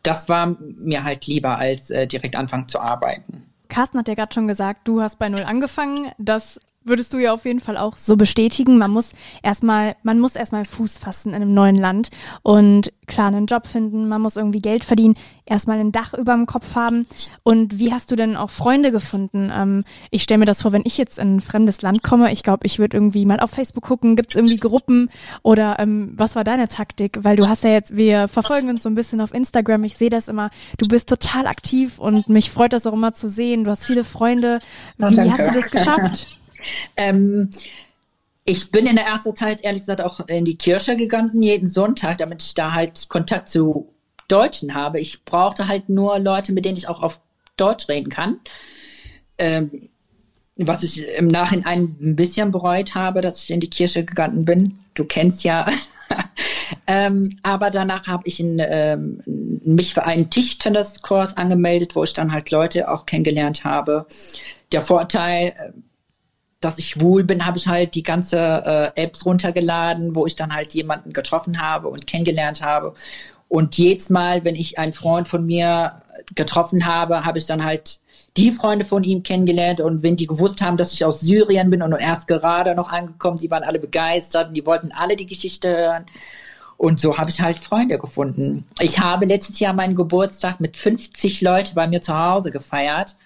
Das war mir halt lieber, als äh, direkt anfangen zu arbeiten. Carsten hat ja gerade schon gesagt, du hast bei Null angefangen. Das würdest du ja auf jeden Fall auch so bestätigen. Man muss erstmal, man muss erstmal Fuß fassen in einem neuen Land und klar einen Job finden, man muss irgendwie Geld verdienen, erstmal ein Dach über dem Kopf haben. Und wie hast du denn auch Freunde gefunden? Ähm, ich stelle mir das vor, wenn ich jetzt in ein fremdes Land komme, ich glaube, ich würde irgendwie mal auf Facebook gucken, gibt es irgendwie Gruppen oder ähm, was war deine Taktik? Weil du hast ja jetzt, wir verfolgen uns so ein bisschen auf Instagram, ich sehe das immer, du bist total aktiv und mich freut das auch immer zu sehen. Du hast viele Freunde. Wie oh, hast du das geschafft? <laughs> Ähm, ich bin in der ersten Zeit ehrlich gesagt auch in die Kirche gegangen, jeden Sonntag, damit ich da halt Kontakt zu Deutschen habe. Ich brauchte halt nur Leute, mit denen ich auch auf Deutsch reden kann. Ähm, was ich im Nachhinein ein bisschen bereut habe, dass ich in die Kirche gegangen bin. Du kennst ja. <laughs> ähm, aber danach habe ich in, ähm, mich für einen Tischtenniskurs angemeldet, wo ich dann halt Leute auch kennengelernt habe. Der Vorteil dass ich schwul bin, habe ich halt die ganze äh, Apps runtergeladen, wo ich dann halt jemanden getroffen habe und kennengelernt habe. Und jedes Mal, wenn ich einen Freund von mir getroffen habe, habe ich dann halt die Freunde von ihm kennengelernt und wenn die gewusst haben, dass ich aus Syrien bin und erst gerade noch angekommen, sie waren alle begeistert und die wollten alle die Geschichte hören. Und so habe ich halt Freunde gefunden. Ich habe letztes Jahr meinen Geburtstag mit 50 Leuten bei mir zu Hause gefeiert.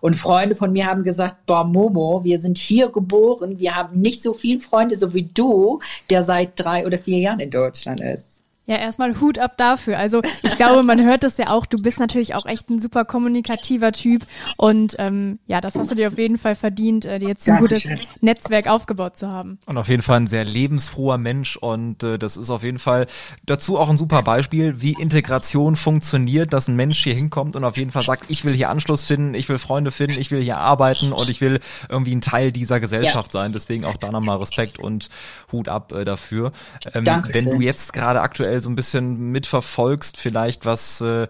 Und Freunde von mir haben gesagt, boah, Momo, wir sind hier geboren, wir haben nicht so viele Freunde, so wie du, der seit drei oder vier Jahren in Deutschland ist. Ja, erstmal Hut ab dafür. Also ich glaube, man hört das ja auch. Du bist natürlich auch echt ein super kommunikativer Typ und ähm, ja, das hast du dir auf jeden Fall verdient, äh, dir jetzt ein gutes Netzwerk aufgebaut zu haben. Und auf jeden Fall ein sehr lebensfroher Mensch und äh, das ist auf jeden Fall dazu auch ein super Beispiel, wie Integration funktioniert, dass ein Mensch hier hinkommt und auf jeden Fall sagt, ich will hier Anschluss finden, ich will Freunde finden, ich will hier arbeiten und ich will irgendwie ein Teil dieser Gesellschaft ja. sein. Deswegen auch da nochmal Respekt und Hut ab äh, dafür. Ähm, wenn du jetzt gerade aktuell so ein bisschen mitverfolgst, vielleicht was äh,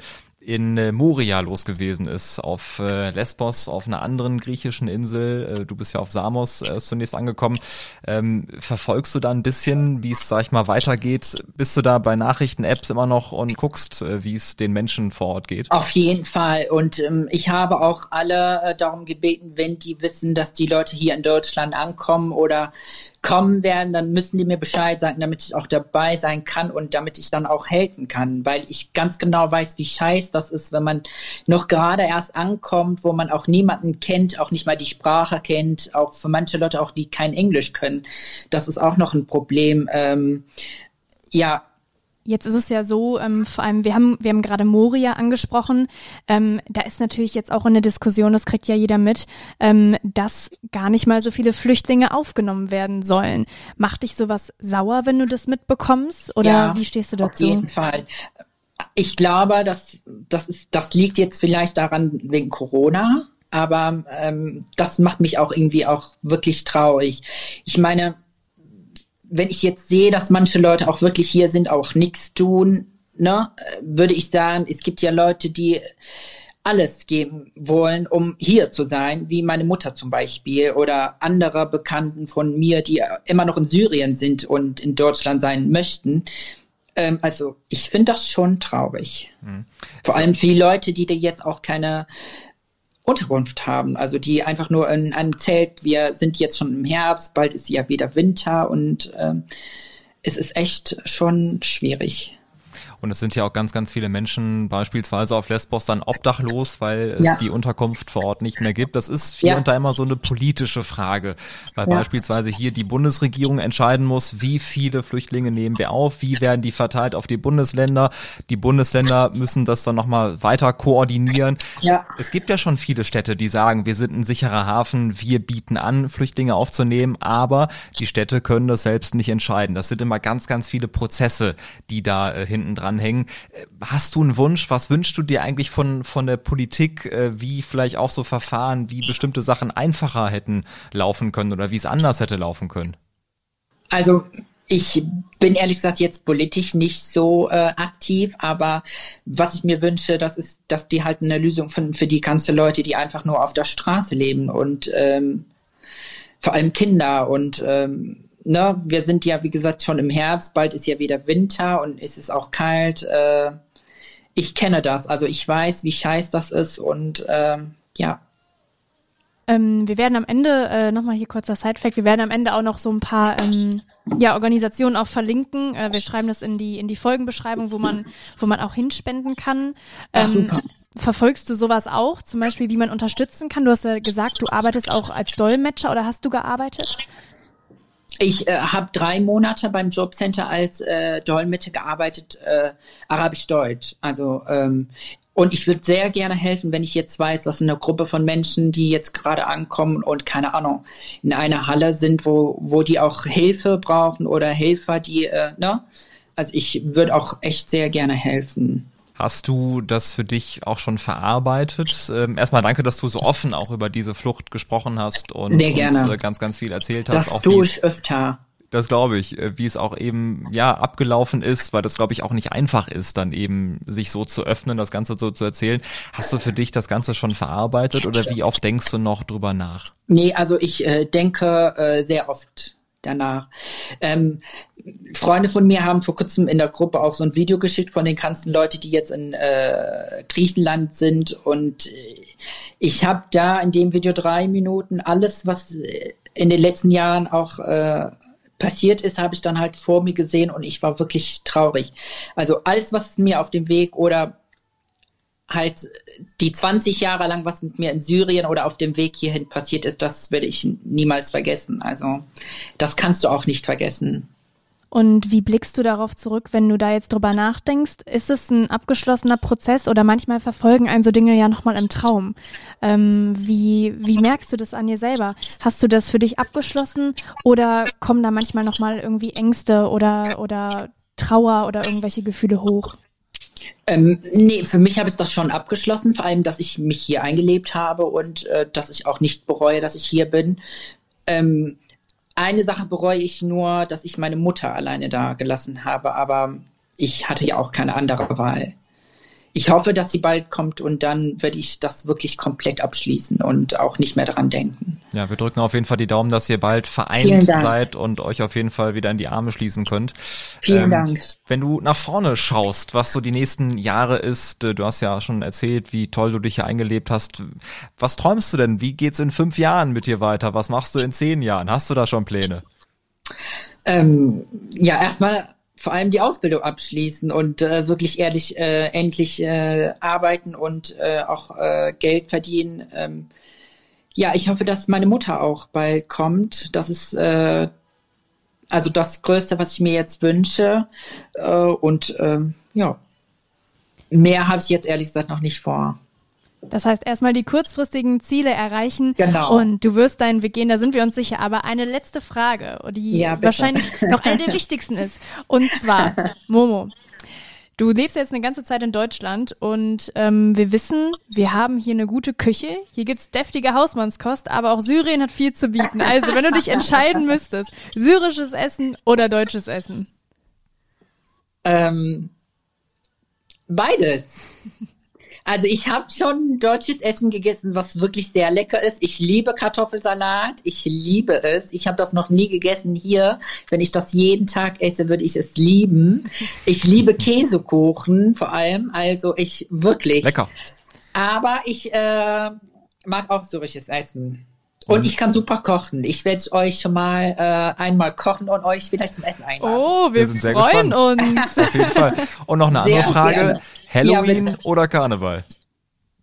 in äh, Moria los gewesen ist, auf äh, Lesbos, auf einer anderen griechischen Insel. Äh, du bist ja auf Samos äh, zunächst angekommen. Ähm, verfolgst du da ein bisschen, wie es, sag ich mal, weitergeht? Bist du da bei Nachrichten-Apps immer noch und guckst, äh, wie es den Menschen vor Ort geht? Auf jeden Fall. Und ähm, ich habe auch alle äh, darum gebeten, wenn die wissen, dass die Leute hier in Deutschland ankommen oder kommen werden, dann müssen die mir Bescheid sagen, damit ich auch dabei sein kann und damit ich dann auch helfen kann, weil ich ganz genau weiß, wie scheiß das ist, wenn man noch gerade erst ankommt, wo man auch niemanden kennt, auch nicht mal die Sprache kennt, auch für manche Leute auch, die kein Englisch können. Das ist auch noch ein Problem. Ähm, ja, Jetzt ist es ja so, ähm, vor allem, wir haben, wir haben gerade Moria angesprochen. Ähm, da ist natürlich jetzt auch eine Diskussion, das kriegt ja jeder mit, ähm, dass gar nicht mal so viele Flüchtlinge aufgenommen werden sollen. Macht dich sowas sauer, wenn du das mitbekommst? Oder ja, wie stehst du dazu? Auf jeden Fall. Ich glaube, dass das ist, das liegt jetzt vielleicht daran wegen Corona, aber ähm, das macht mich auch irgendwie auch wirklich traurig. Ich meine, wenn ich jetzt sehe, dass manche Leute auch wirklich hier sind, auch nichts tun, ne, würde ich sagen, es gibt ja Leute, die alles geben wollen, um hier zu sein, wie meine Mutter zum Beispiel oder andere Bekannten von mir, die immer noch in Syrien sind und in Deutschland sein möchten. Ähm, also ich finde das schon traurig. Mhm. Vor allem für die Leute, die da jetzt auch keine Unterkunft haben. Also die einfach nur in einem Zelt, wir sind jetzt schon im Herbst, bald ist ja wieder Winter und äh, es ist echt schon schwierig. Und es sind ja auch ganz, ganz viele Menschen beispielsweise auf Lesbos dann obdachlos, weil es ja. die Unterkunft vor Ort nicht mehr gibt. Das ist hier ja. und da immer so eine politische Frage, weil ja. beispielsweise hier die Bundesregierung entscheiden muss, wie viele Flüchtlinge nehmen wir auf, wie werden die verteilt auf die Bundesländer. Die Bundesländer müssen das dann nochmal weiter koordinieren. Ja. Es gibt ja schon viele Städte, die sagen, wir sind ein sicherer Hafen, wir bieten an, Flüchtlinge aufzunehmen, aber die Städte können das selbst nicht entscheiden. Das sind immer ganz, ganz viele Prozesse, die da äh, hinten dran dranhängen. Äh, hast du einen Wunsch? Was wünschst du dir eigentlich von, von der Politik, äh, wie vielleicht auch so Verfahren, wie bestimmte Sachen einfacher hätten laufen können oder wie es anders hätte laufen können? Also ich bin ehrlich gesagt jetzt politisch nicht so äh, aktiv, aber was ich mir wünsche, das ist, dass die halt eine Lösung finden für die ganzen Leute, die einfach nur auf der Straße leben und ähm, vor allem Kinder und ähm, ne, wir sind ja, wie gesagt, schon im Herbst, bald ist ja wieder Winter und es ist auch kalt. Äh, ich kenne das, also ich weiß, wie scheiß das ist und äh, ja. Ähm, wir werden am Ende, äh, nochmal hier kurzer Side-Fact, wir werden am Ende auch noch so ein paar ähm, ja, Organisationen auch verlinken. Äh, wir schreiben das in die, in die Folgenbeschreibung, wo man, wo man auch hinspenden kann. Ähm, Ach, super. Verfolgst du sowas auch? Zum Beispiel, wie man unterstützen kann? Du hast ja gesagt, du arbeitest auch als Dolmetscher oder hast du gearbeitet? Ich äh, habe drei Monate beim Jobcenter als äh, Dolmetscher gearbeitet, äh, Arabisch-Deutsch. Also ähm, und ich würde sehr gerne helfen, wenn ich jetzt weiß, dass eine Gruppe von Menschen, die jetzt gerade ankommen und keine Ahnung in einer Halle sind, wo wo die auch Hilfe brauchen oder Helfer, die äh, ne. Also ich würde auch echt sehr gerne helfen. Hast du das für dich auch schon verarbeitet? Ähm, erstmal danke, dass du so offen auch über diese Flucht gesprochen hast und nee, uns äh, ganz, ganz viel erzählt hast. Das tue ich öfter. Das glaube ich, äh, wie es auch eben ja abgelaufen ist, weil das glaube ich auch nicht einfach ist, dann eben sich so zu öffnen, das Ganze so zu erzählen. Hast du für dich das Ganze schon verarbeitet oder wie oft denkst du noch drüber nach? Nee, also ich äh, denke äh, sehr oft danach. Ähm, Freunde von mir haben vor kurzem in der Gruppe auch so ein Video geschickt von den ganzen Leuten, die jetzt in äh, Griechenland sind. Und äh, ich habe da in dem Video drei Minuten alles, was äh, in den letzten Jahren auch äh, passiert ist, habe ich dann halt vor mir gesehen und ich war wirklich traurig. Also alles, was mir auf dem Weg oder halt die 20 Jahre lang, was mit mir in Syrien oder auf dem Weg hierhin passiert ist, das werde ich niemals vergessen. Also das kannst du auch nicht vergessen. Und wie blickst du darauf zurück, wenn du da jetzt drüber nachdenkst? Ist es ein abgeschlossener Prozess oder manchmal verfolgen einen so Dinge ja nochmal im Traum? Ähm, wie, wie merkst du das an dir selber? Hast du das für dich abgeschlossen oder kommen da manchmal nochmal irgendwie Ängste oder, oder Trauer oder irgendwelche Gefühle hoch? Ähm, nee, für mich habe ich das schon abgeschlossen, vor allem, dass ich mich hier eingelebt habe und äh, dass ich auch nicht bereue, dass ich hier bin. Ähm, eine Sache bereue ich nur, dass ich meine Mutter alleine da gelassen habe, aber ich hatte ja auch keine andere Wahl ich hoffe, dass sie bald kommt und dann werde ich das wirklich komplett abschließen und auch nicht mehr dran denken. Ja, wir drücken auf jeden Fall die Daumen, dass ihr bald vereint seid und euch auf jeden Fall wieder in die Arme schließen könnt. Vielen ähm, Dank. Wenn du nach vorne schaust, was so die nächsten Jahre ist, äh, du hast ja schon erzählt, wie toll du dich hier eingelebt hast. Was träumst du denn? Wie geht's in fünf Jahren mit dir weiter? Was machst du in zehn Jahren? Hast du da schon Pläne? Ähm, ja, erstmal vor allem die Ausbildung abschließen und äh, wirklich ehrlich äh, endlich äh, arbeiten und äh, auch äh, Geld verdienen. Ähm, ja, ich hoffe, dass meine Mutter auch bald kommt. Das ist äh, Also das Größte, was ich mir jetzt wünsche. Äh, und ähm, ja, mehr habe ich jetzt ehrlich gesagt noch nicht vor. Das heißt, erstmal die kurzfristigen Ziele erreichen. Genau. Und du wirst deinen Weg gehen, da sind wir uns sicher. Aber eine letzte Frage, die Ja, wahrscheinlich noch eine der <laughs> wichtigsten ist. Und zwar, Momo, du lebst jetzt eine ganze Zeit in Deutschland und ähm, wir wissen, wir haben hier eine gute Küche. Hier gibt's deftige Hausmannskost, aber auch Syrien hat viel zu bieten. Also, wenn du dich entscheiden müsstest, syrisches Essen oder deutsches Essen? Ähm, beides. Also ich habe schon deutsches Essen gegessen, was wirklich sehr lecker ist. Ich liebe Kartoffelsalat. Ich liebe es. Ich habe das noch nie gegessen hier. Wenn ich das jeden Tag esse, würde ich es lieben. Ich liebe Käsekuchen vor allem. Also ich wirklich. Lecker. Aber ich äh, mag auch syrisches Essen. Und ich kann super kochen. Ich werde euch schon mal äh, einmal kochen und euch vielleicht zum Essen einladen. Oh, wir, Wir sind sehr freuen gespannt. uns. Auf jeden Fall. Und noch eine andere Sehr Frage. gerne. Halloween Ja, oder Karneval?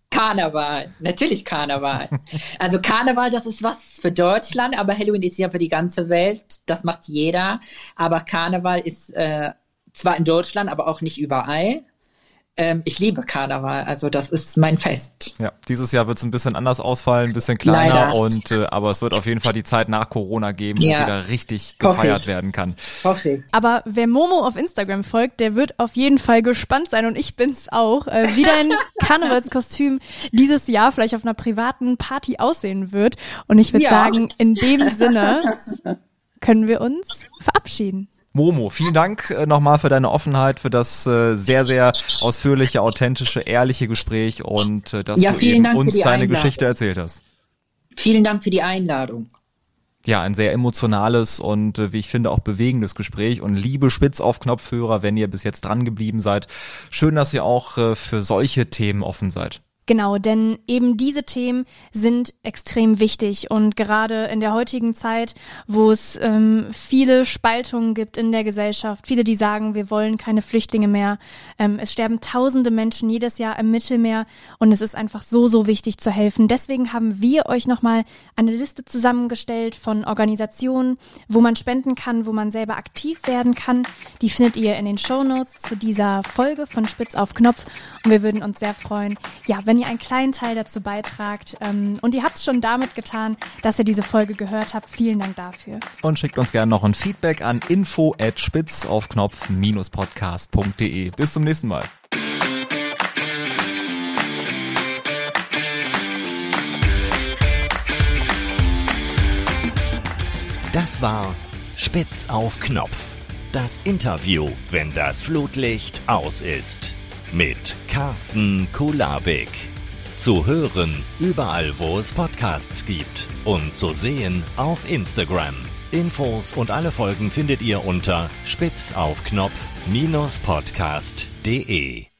Karneval, natürlich Karneval. Also Karneval, das ist was für Deutschland, aber Halloween ist ja für die ganze Welt. Das macht jeder. Aber Karneval ist äh, zwar in Deutschland, aber auch nicht überall. Ähm, ich liebe Karneval, also das ist mein Fest. Ja, dieses Jahr wird es ein bisschen anders ausfallen, ein bisschen kleiner Leider. und äh, aber es wird auf jeden Fall die Zeit nach Corona geben, Ja. wo wieder richtig gefeiert werden kann. Hoffe ich. Aber wer Momo auf Instagram folgt, der wird auf jeden Fall gespannt sein und ich bin's auch, äh, wie dein <laughs> Karnevalskostüm dieses Jahr vielleicht auf einer privaten Party aussehen wird. Und ich würde Ja. sagen, in dem Sinne <laughs> können wir uns verabschieden. Momo, vielen Dank äh, nochmal für deine Offenheit, für das äh, sehr, sehr ausführliche, authentische, ehrliche Gespräch und äh, dass Ja, du eben Dank uns deine Einladung. Geschichte erzählt hast. Vielen Dank für die Einladung. Ja, ein sehr emotionales und äh, wie ich finde auch bewegendes Gespräch und liebe Spitz auf Knopfhörer, wenn ihr bis jetzt dran geblieben seid. Schön, dass ihr auch äh, für solche Themen offen seid. Genau, denn eben diese Themen sind extrem wichtig und gerade in der heutigen Zeit, wo es ähm, viele Spaltungen gibt in der Gesellschaft, viele, die sagen, wir wollen keine Flüchtlinge mehr. Ähm, es sterben tausende Menschen jedes Jahr im Mittelmeer und es ist einfach so, so wichtig zu helfen. Deswegen haben wir euch nochmal eine Liste zusammengestellt von Organisationen, wo man spenden kann, wo man selber aktiv werden kann. Die findet ihr in den Show Notes zu dieser Folge von Spitz auf Knopf und wir würden uns sehr freuen, ja, wenn ihr einen kleinen Teil dazu beitragt. Ähm, und ihr habt es schon damit getan, dass ihr diese Folge gehört habt. Vielen Dank dafür. Und schickt uns gerne noch ein Feedback an info at spitz auf Knopf-podcast.de. Bis zum nächsten Mal. Das war Spitz auf Knopf. Das Interview, wenn das Flutlicht aus ist. Mit Carsten Kulabik. Zu hören überall, wo es Podcasts gibt. Und zu sehen auf Instagram. Infos und alle Folgen findet ihr unter spitzaufknopf-podcast.de.